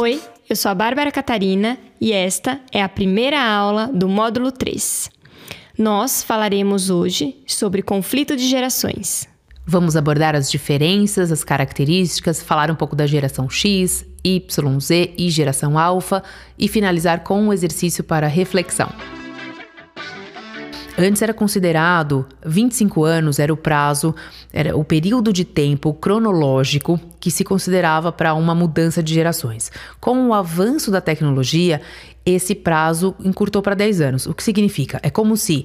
Oi, eu sou a Bárbara Catarina e esta é a primeira aula do módulo 3. Nós falaremos hoje sobre conflito de gerações. Vamos abordar as diferenças, as características, falar um pouco da geração X, Y, Z e geração alfa e finalizar com um exercício para reflexão. Antes era considerado 25 anos era o prazo, era o período de tempo cronológico que se considerava para uma mudança de gerações. Com o avanço da tecnologia, esse prazo encurtou para 10 anos. O que significa? É como se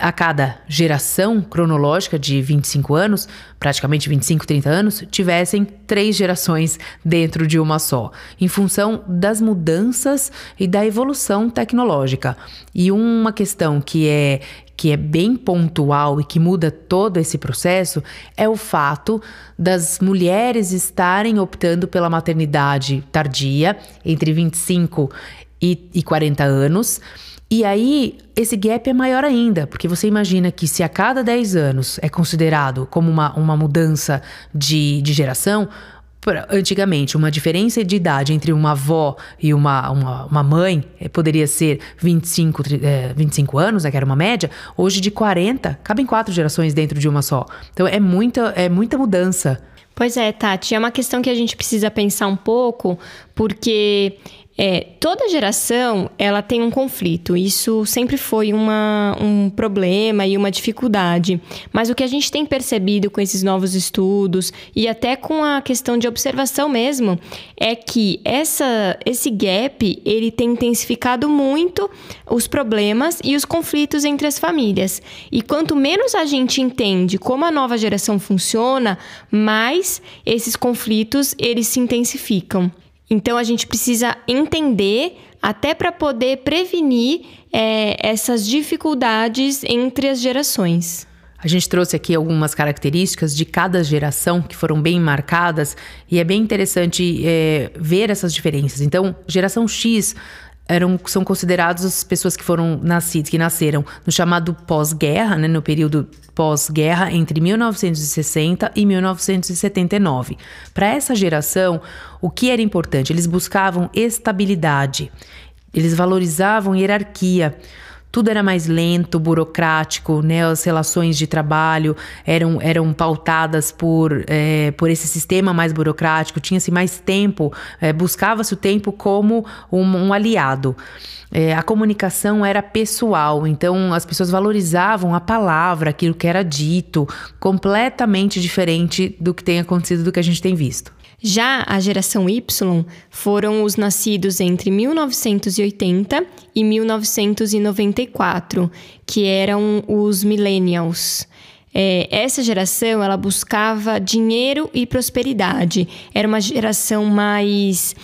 a cada geração cronológica de 25 anos, praticamente 25, 30 anos, tivessem três gerações dentro de uma só, em função das mudanças e da evolução tecnológica. E uma questão que é que é bem pontual e que muda todo esse processo é o fato das mulheres estarem optando pela maternidade tardia, entre 25 e, e 40 anos e aí, esse gap é maior ainda, porque você imagina que se a cada 10 anos é considerado como uma, uma mudança de, de geração, antigamente, uma diferença de idade entre uma avó e uma, uma, uma mãe eh, poderia ser 25, é, 25 anos, né, que era uma média, hoje de 40, cabem quatro gerações dentro de uma só. Então é muita, é muita mudança. Pois é, Tati, é uma questão que a gente precisa pensar um pouco, porque é, toda geração ela tem um conflito. Isso sempre foi uma, um problema e uma dificuldade. Mas o que a gente tem percebido com esses novos estudos e até com a questão de observação mesmo é que essa, esse gap ele tem intensificado muito os problemas e os conflitos entre as famílias. E quanto menos a gente entende como a nova geração funciona, mais esses conflitos eles se intensificam. Então a gente precisa entender até para poder prevenir é, essas dificuldades entre as gerações. A gente trouxe aqui algumas características de cada geração que foram bem marcadas e é bem interessante é, ver essas diferenças. Então, geração X eram, são considerados as pessoas que foram nascidas, que nasceram no chamado pós-guerra, né, no período pós-guerra entre 1960 e 1979. Para essa geração, o que era importante? Eles buscavam estabilidade, eles valorizavam hierarquia tudo era mais lento, burocrático, né? As relações de trabalho eram, eram pautadas por, é, por esse sistema mais burocrático, tinha-se mais tempo, é, buscava-se o tempo como um, um aliado. É, a comunicação era pessoal, então as pessoas valorizavam a palavra, aquilo que era dito, completamente diferente do que tem acontecido, do que a gente tem visto. Já a geração Y foram os nascidos entre 1980 e 1994, que eram os millennials. É, essa geração ela buscava dinheiro e prosperidade. Era uma geração mais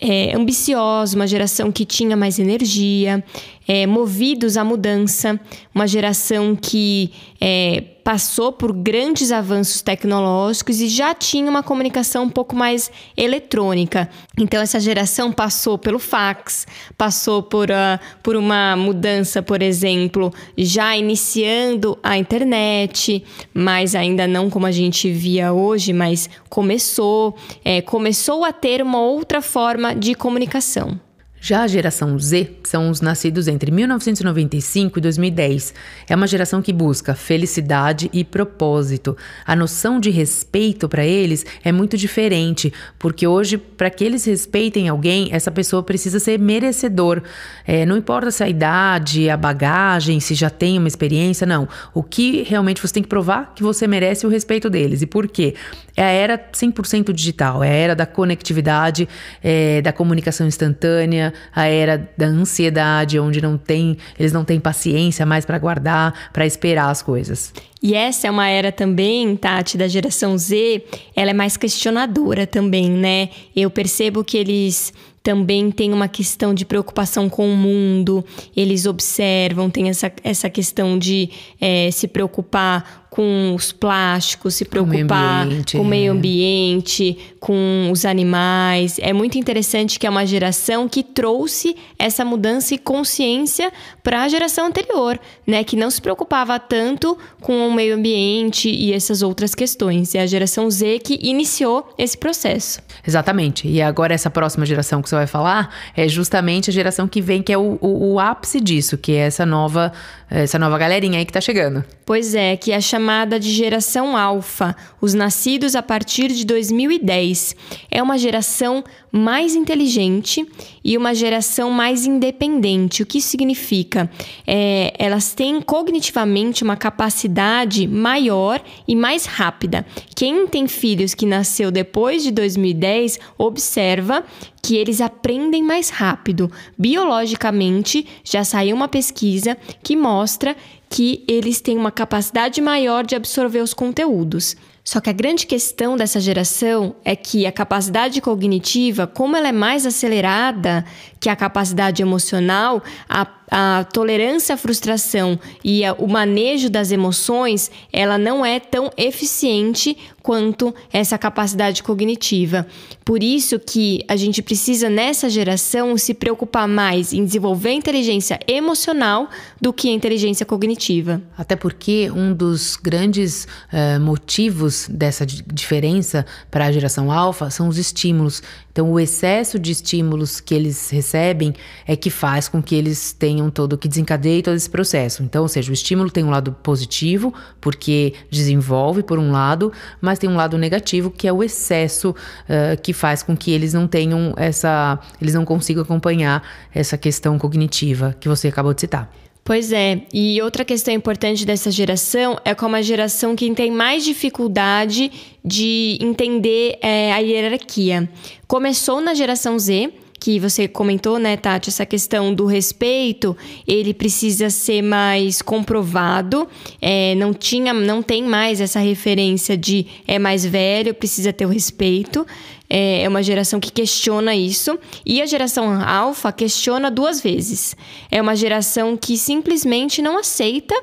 é, ambiciosa, uma geração que tinha mais energia, é, movidos à mudança, uma geração que é, passou por grandes avanços tecnológicos e já tinha uma comunicação um pouco mais eletrônica. Então, essa geração passou pelo fax, passou por, uh, por uma mudança, por exemplo, já iniciando a internet, mas ainda não como a gente via hoje, mas começou, é, começou a ter uma outra forma de comunicação. Já a geração Z são os nascidos entre 1995 e 2010. É uma geração que busca felicidade e propósito. A noção de respeito para eles é muito diferente, porque hoje, para que eles respeitem alguém, essa pessoa precisa ser merecedor. É, não importa se a idade, a bagagem, se já tem uma experiência, não. O que realmente você tem que provar que você merece o respeito deles. E por quê? É a era 100% digital, é a era da conectividade, é, da comunicação instantânea a era da ansiedade, onde não tem, eles não têm paciência mais para guardar, para esperar as coisas. E essa é uma era também, Tati, da geração Z, ela é mais questionadora também, né? Eu percebo que eles também têm uma questão de preocupação com o mundo, eles observam, tem essa, essa questão de é, se preocupar com os plásticos, se preocupar com o meio ambiente, é. com os animais. É muito interessante que é uma geração que trouxe essa mudança e consciência para a geração anterior, né, que não se preocupava tanto com o meio ambiente e essas outras questões. É a geração Z que iniciou esse processo. Exatamente. E agora essa próxima geração que você vai falar é justamente a geração que vem, que é o, o, o ápice disso, que é essa nova, essa nova galerinha aí que está chegando. Pois é, que é a chamada de geração alfa, os nascidos a partir de 2010. É uma geração mais inteligente e uma geração mais independente. O que isso significa? É, elas têm cognitivamente uma capacidade maior e mais rápida. Quem tem filhos que nasceu depois de 2010 observa que eles aprendem mais rápido. Biologicamente, já saiu uma pesquisa que mostra que eles têm uma capacidade maior de absorver os conteúdos. Só que a grande questão dessa geração é que a capacidade cognitiva, como ela é mais acelerada que a capacidade emocional, a, a tolerância à frustração e a, o manejo das emoções, ela não é tão eficiente quanto essa capacidade cognitiva. Por isso que a gente precisa nessa geração se preocupar mais em desenvolver inteligência emocional do que a inteligência cognitiva. Até porque um dos grandes uh, motivos dessa diferença para a geração alfa são os estímulos. Então, o excesso de estímulos que eles recebem é que faz com que eles tenham todo, que desencadeie todo esse processo. Então, ou seja, o estímulo tem um lado positivo, porque desenvolve por um lado, mas tem um lado negativo, que é o excesso uh, que faz com que eles não tenham essa. eles não consigam acompanhar essa questão cognitiva que você acabou de citar. Pois é, e outra questão importante dessa geração é como a geração que tem mais dificuldade de entender é, a hierarquia. Começou na geração Z, que você comentou, né, Tati, essa questão do respeito, ele precisa ser mais comprovado. É, não tinha, não tem mais essa referência de é mais velho, precisa ter o respeito. É, é uma geração que questiona isso. E a geração alfa questiona duas vezes. É uma geração que simplesmente não aceita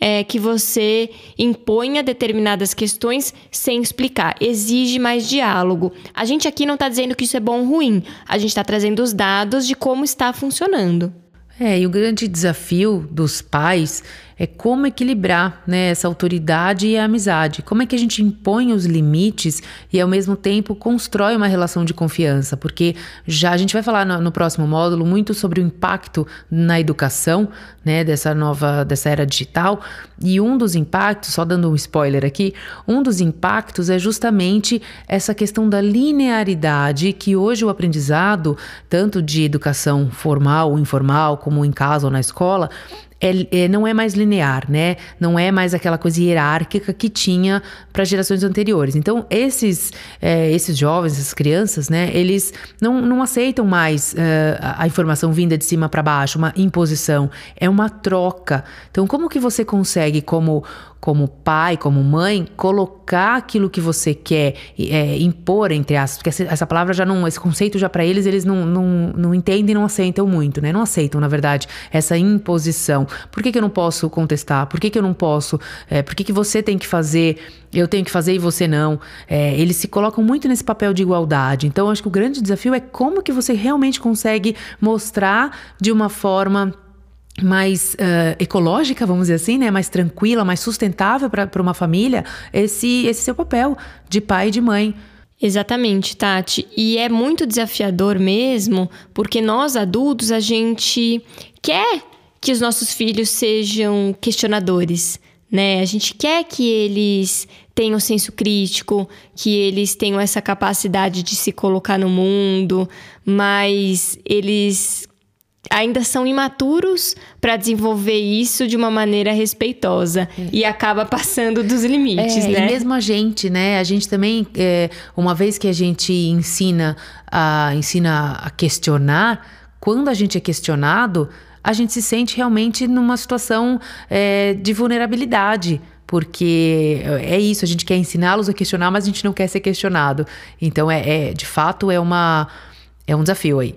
é, que você imponha determinadas questões sem explicar. Exige mais diálogo. A gente aqui não está dizendo que isso é bom ou ruim. A gente está trazendo os dados de como está funcionando. É, e o grande desafio dos pais é como equilibrar né, essa autoridade e a amizade. Como é que a gente impõe os limites e ao mesmo tempo constrói uma relação de confiança? Porque já a gente vai falar no, no próximo módulo muito sobre o impacto na educação, né, dessa nova, dessa era digital. E um dos impactos, só dando um spoiler aqui, um dos impactos é justamente essa questão da linearidade que hoje o aprendizado, tanto de educação formal ou informal, como em casa ou na escola, é, é, não é mais linear, né? Não é mais aquela coisa hierárquica que tinha para gerações anteriores. Então, esses, é, esses jovens, essas crianças, né? Eles não, não aceitam mais uh, a informação vinda de cima para baixo, uma imposição. É uma troca. Então, como que você consegue, como como pai, como mãe, colocar aquilo que você quer é, impor, entre aspas, porque essa palavra já não, esse conceito já para eles, eles não, não, não entendem, não aceitam muito, né? Não aceitam, na verdade, essa imposição. Por que, que eu não posso contestar? Por que, que eu não posso? É, por que, que você tem que fazer, eu tenho que fazer e você não? É, eles se colocam muito nesse papel de igualdade. Então, acho que o grande desafio é como que você realmente consegue mostrar de uma forma mais uh, ecológica, vamos dizer assim, né? mais tranquila, mais sustentável para uma família, esse, esse seu papel de pai e de mãe. Exatamente, Tati. E é muito desafiador mesmo, porque nós adultos, a gente quer que os nossos filhos sejam questionadores, né? A gente quer que eles tenham senso crítico, que eles tenham essa capacidade de se colocar no mundo, mas eles ainda são imaturos para desenvolver isso de uma maneira respeitosa é. e acaba passando dos limites, é, né? E mesmo a gente, né? A gente também, é, uma vez que a gente ensina a, ensina a questionar, quando a gente é questionado, a gente se sente realmente numa situação é, de vulnerabilidade porque é isso, a gente quer ensiná-los a questionar, mas a gente não quer ser questionado. Então, é, é de fato, é uma é um desafio aí.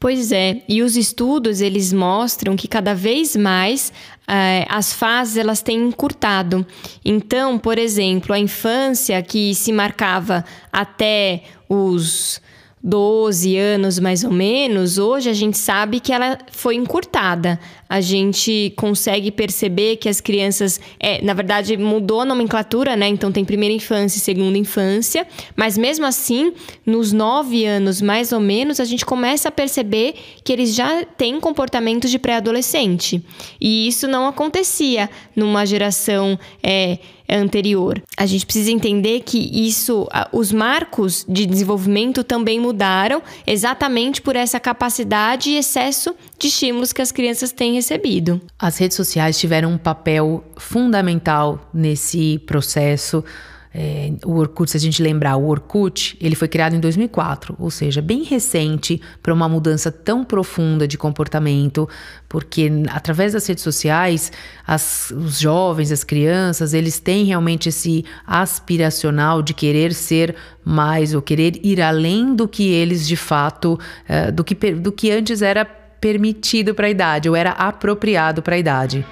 Pois é, e os estudos eles mostram que cada vez mais eh, as fases elas têm encurtado. Então, por exemplo, a infância que se marcava até os 12 anos mais ou menos, hoje a gente sabe que ela foi encurtada. A gente consegue perceber que as crianças, é, na verdade, mudou a nomenclatura, né? Então tem primeira infância e segunda infância, mas mesmo assim, nos 9 anos mais ou menos, a gente começa a perceber que eles já têm comportamentos de pré-adolescente. E isso não acontecia numa geração. É, anterior. A gente precisa entender que isso, os marcos de desenvolvimento também mudaram exatamente por essa capacidade e excesso de estímulos que as crianças têm recebido. As redes sociais tiveram um papel fundamental nesse processo. É, o Orkut, se a gente lembrar, o Orkut, ele foi criado em 2004, ou seja, bem recente para uma mudança tão profunda de comportamento, porque através das redes sociais, as, os jovens, as crianças, eles têm realmente esse aspiracional de querer ser mais ou querer ir além do que eles de fato, é, do, que, do que antes era permitido para a idade ou era apropriado para a idade.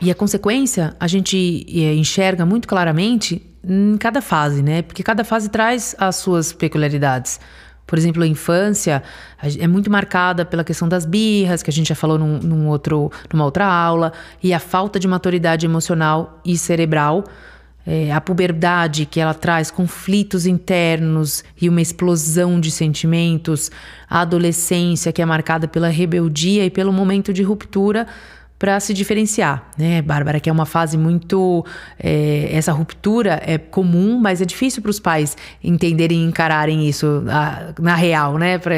E a consequência a gente é, enxerga muito claramente em cada fase, né? Porque cada fase traz as suas peculiaridades. Por exemplo, a infância é muito marcada pela questão das birras, que a gente já falou num, num outro, numa outra aula, e a falta de maturidade emocional e cerebral. É, a puberdade, que ela traz conflitos internos e uma explosão de sentimentos. A adolescência, que é marcada pela rebeldia e pelo momento de ruptura para se diferenciar, né, Bárbara? Que é uma fase muito. É, essa ruptura é comum, mas é difícil para os pais entenderem e encararem isso na, na real, né? Pra...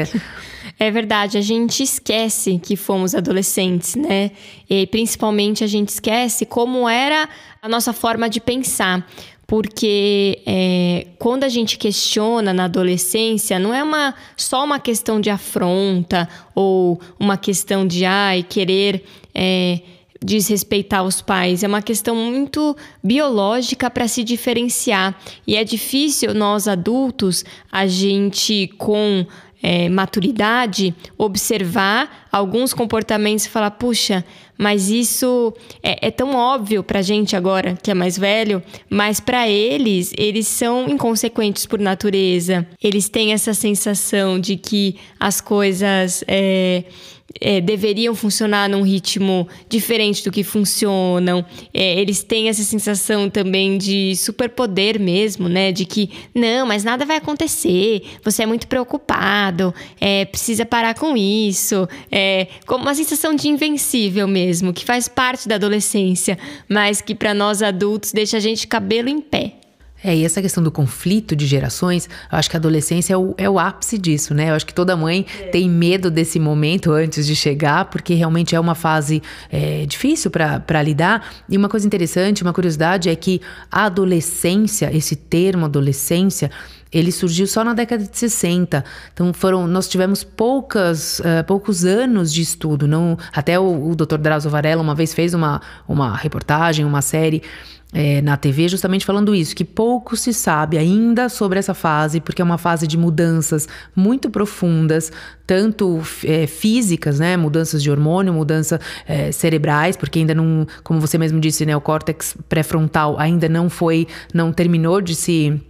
É verdade, a gente esquece que fomos adolescentes, né? E principalmente a gente esquece como era a nossa forma de pensar porque é, quando a gente questiona na adolescência, não é uma, só uma questão de afronta ou uma questão de ai, querer é, desrespeitar os pais, é uma questão muito biológica para se diferenciar. E é difícil nós adultos, a gente com é, maturidade, observar alguns comportamentos e falar: puxa, mas isso é, é tão óbvio para gente agora que é mais velho, mas para eles, eles são inconsequentes por natureza. Eles têm essa sensação de que as coisas. É, é, deveriam funcionar num ritmo diferente do que funcionam. É, eles têm essa sensação também de superpoder mesmo, né? De que não, mas nada vai acontecer. Você é muito preocupado, é, precisa parar com isso. É como uma sensação de invencível mesmo, que faz parte da adolescência, mas que para nós adultos deixa a gente cabelo em pé. É, e essa questão do conflito de gerações, eu acho que a adolescência é o, é o ápice disso, né? Eu acho que toda mãe é. tem medo desse momento antes de chegar, porque realmente é uma fase é, difícil para lidar. E uma coisa interessante, uma curiosidade é que a adolescência, esse termo adolescência, ele surgiu só na década de 60. Então foram, nós tivemos poucas, uh, poucos anos de estudo. Não, até o, o Dr. Drauzio Varela uma vez fez uma, uma reportagem, uma série é, na TV justamente falando isso, que pouco se sabe ainda sobre essa fase, porque é uma fase de mudanças muito profundas, tanto é, físicas, né, mudanças de hormônio, mudanças é, cerebrais, porque ainda não, como você mesmo disse, né, o córtex pré-frontal ainda não foi, não terminou de se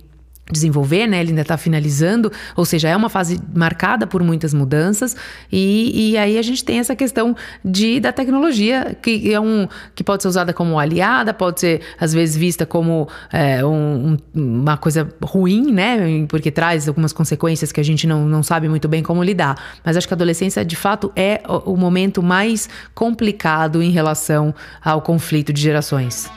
desenvolver, né? Ele ainda está finalizando, ou seja, é uma fase marcada por muitas mudanças e, e aí a gente tem essa questão de da tecnologia que é um que pode ser usada como aliada, pode ser às vezes vista como é, um, uma coisa ruim, né? Porque traz algumas consequências que a gente não, não sabe muito bem como lidar. Mas acho que a adolescência de fato é o, o momento mais complicado em relação ao conflito de gerações.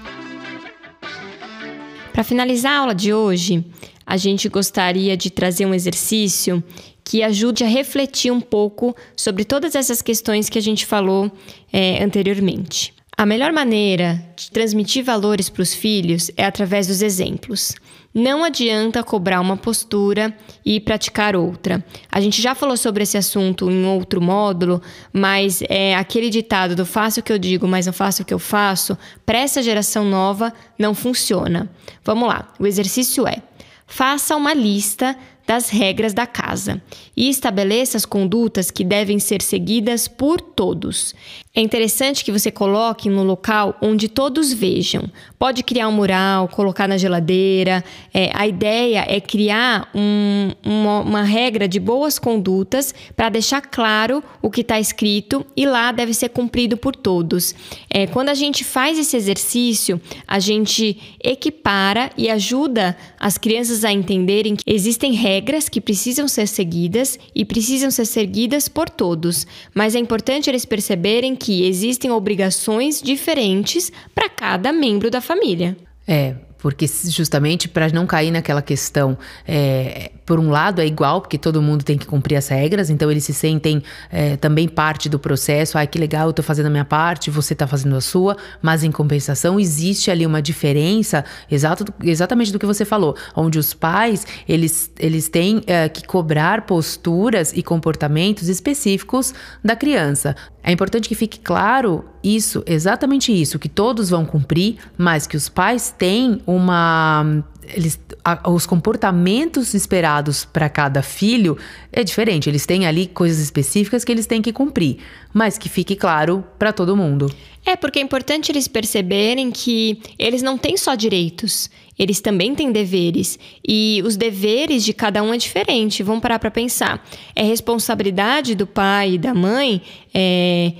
Para finalizar a aula de hoje, a gente gostaria de trazer um exercício que ajude a refletir um pouco sobre todas essas questões que a gente falou é, anteriormente. A melhor maneira de transmitir valores para os filhos é através dos exemplos. Não adianta cobrar uma postura e praticar outra. A gente já falou sobre esse assunto em outro módulo, mas é aquele ditado do faço o que eu digo, mas não faço o que eu faço, para essa geração nova não funciona. Vamos lá, o exercício é: faça uma lista das regras da casa e estabeleça as condutas que devem ser seguidas por todos. É interessante que você coloque no local onde todos vejam. Pode criar um mural, colocar na geladeira. É, a ideia é criar um, uma, uma regra de boas condutas para deixar claro o que está escrito e lá deve ser cumprido por todos. É, quando a gente faz esse exercício, a gente equipara e ajuda as crianças a entenderem que existem regras que precisam ser seguidas e precisam ser seguidas por todos. Mas é importante eles perceberem que existem obrigações diferentes para cada membro da família. É, porque justamente para não cair naquela questão, é, por um lado é igual, porque todo mundo tem que cumprir as regras, então eles se sentem é, também parte do processo. Ai, que legal, eu tô fazendo a minha parte, você tá fazendo a sua, mas em compensação existe ali uma diferença, exato, exatamente do que você falou, onde os pais eles, eles têm é, que cobrar posturas e comportamentos específicos da criança. É importante que fique claro isso, exatamente isso, que todos vão cumprir, mas que os pais têm uma eles, a, os comportamentos esperados para cada filho é diferente. Eles têm ali coisas específicas que eles têm que cumprir, mas que fique claro para todo mundo. É porque é importante eles perceberem que eles não têm só direitos, eles também têm deveres e os deveres de cada um é diferente. Vamos parar para pensar. É responsabilidade do pai e da mãe. É,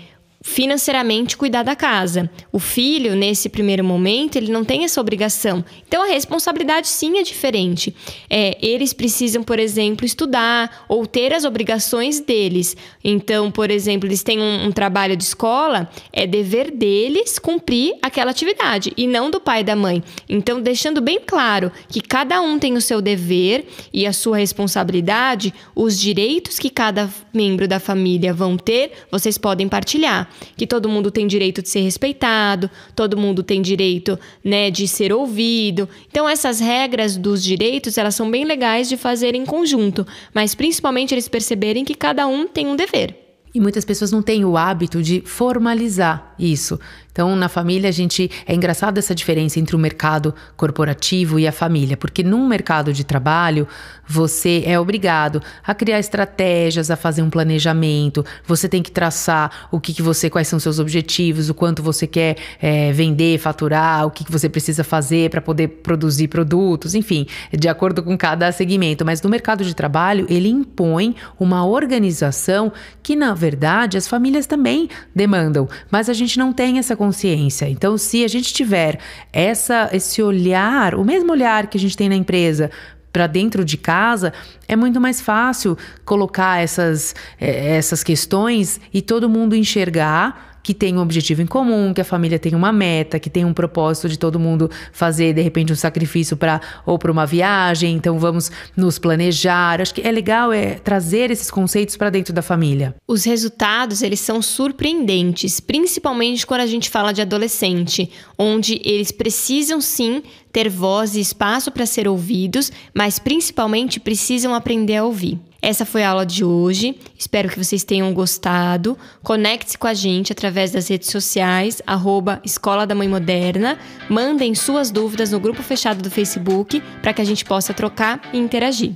financeiramente cuidar da casa. O filho, nesse primeiro momento, ele não tem essa obrigação. Então a responsabilidade sim é diferente. É, eles precisam, por exemplo, estudar ou ter as obrigações deles. Então, por exemplo, eles têm um, um trabalho de escola, é dever deles cumprir aquela atividade e não do pai e da mãe. Então, deixando bem claro que cada um tem o seu dever e a sua responsabilidade, os direitos que cada membro da família vão ter, vocês podem partilhar que todo mundo tem direito de ser respeitado, todo mundo tem direito, né, de ser ouvido. Então essas regras dos direitos, elas são bem legais de fazer em conjunto, mas principalmente eles perceberem que cada um tem um dever. E muitas pessoas não têm o hábito de formalizar isso. Então, na família, a gente. É engraçado essa diferença entre o mercado corporativo e a família, porque num mercado de trabalho, você é obrigado a criar estratégias, a fazer um planejamento, você tem que traçar o que, que você, quais são seus objetivos, o quanto você quer é, vender, faturar, o que, que você precisa fazer para poder produzir produtos, enfim, de acordo com cada segmento. Mas no mercado de trabalho, ele impõe uma organização que, na verdade, as famílias também demandam, mas a gente não tem essa consciência. Então, se a gente tiver essa, esse olhar, o mesmo olhar que a gente tem na empresa para dentro de casa, é muito mais fácil colocar essas, eh, essas questões e todo mundo enxergar que tem um objetivo em comum, que a família tem uma meta, que tem um propósito de todo mundo fazer de repente um sacrifício para ou para uma viagem, então vamos nos planejar. Acho que é legal é trazer esses conceitos para dentro da família. Os resultados, eles são surpreendentes, principalmente quando a gente fala de adolescente, onde eles precisam sim ter voz e espaço para ser ouvidos, mas principalmente precisam aprender a ouvir. Essa foi a aula de hoje. Espero que vocês tenham gostado. Conecte-se com a gente através das redes sociais, arroba Escola da Mãe Moderna. Mandem suas dúvidas no grupo fechado do Facebook para que a gente possa trocar e interagir.